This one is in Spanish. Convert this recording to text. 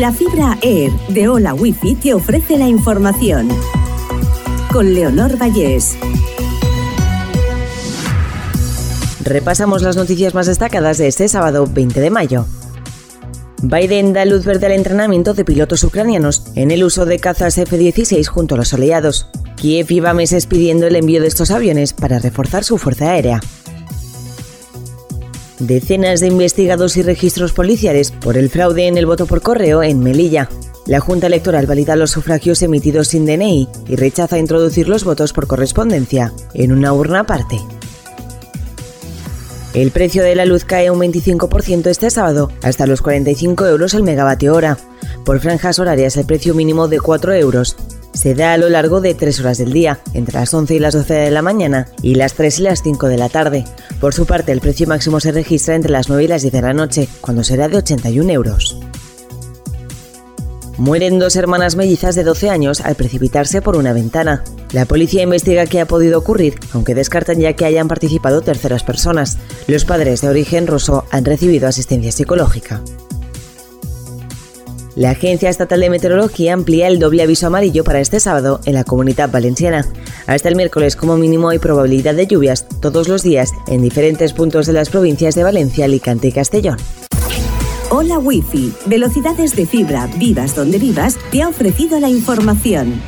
La fibra Air de Hola Wifi te ofrece la información. Con Leonor Vallés. Repasamos las noticias más destacadas de este sábado 20 de mayo. Biden da luz verde al entrenamiento de pilotos ucranianos en el uso de cazas F-16 junto a los aliados. Kiev iba meses pidiendo el envío de estos aviones para reforzar su fuerza aérea. Decenas de investigados y registros policiales por el fraude en el voto por correo en Melilla. La Junta Electoral valida los sufragios emitidos sin DNI y rechaza introducir los votos por correspondencia en una urna aparte. El precio de la luz cae un 25% este sábado, hasta los 45 euros el megavatio hora. Por franjas horarias, el precio mínimo de 4 euros se da a lo largo de 3 horas del día, entre las 11 y las 12 de la mañana y las 3 y las 5 de la tarde. Por su parte, el precio máximo se registra entre las 9 y las 10 de la noche, cuando será de 81 euros. Mueren dos hermanas mellizas de 12 años al precipitarse por una ventana. La policía investiga qué ha podido ocurrir, aunque descartan ya que hayan participado terceras personas. Los padres de origen ruso han recibido asistencia psicológica. La Agencia Estatal de Meteorología amplía el doble aviso amarillo para este sábado en la comunidad valenciana. Hasta el miércoles como mínimo hay probabilidad de lluvias todos los días en diferentes puntos de las provincias de Valencia, Alicante y Castellón. Hola Wi-Fi, velocidades de fibra, vivas donde vivas, te ha ofrecido la información.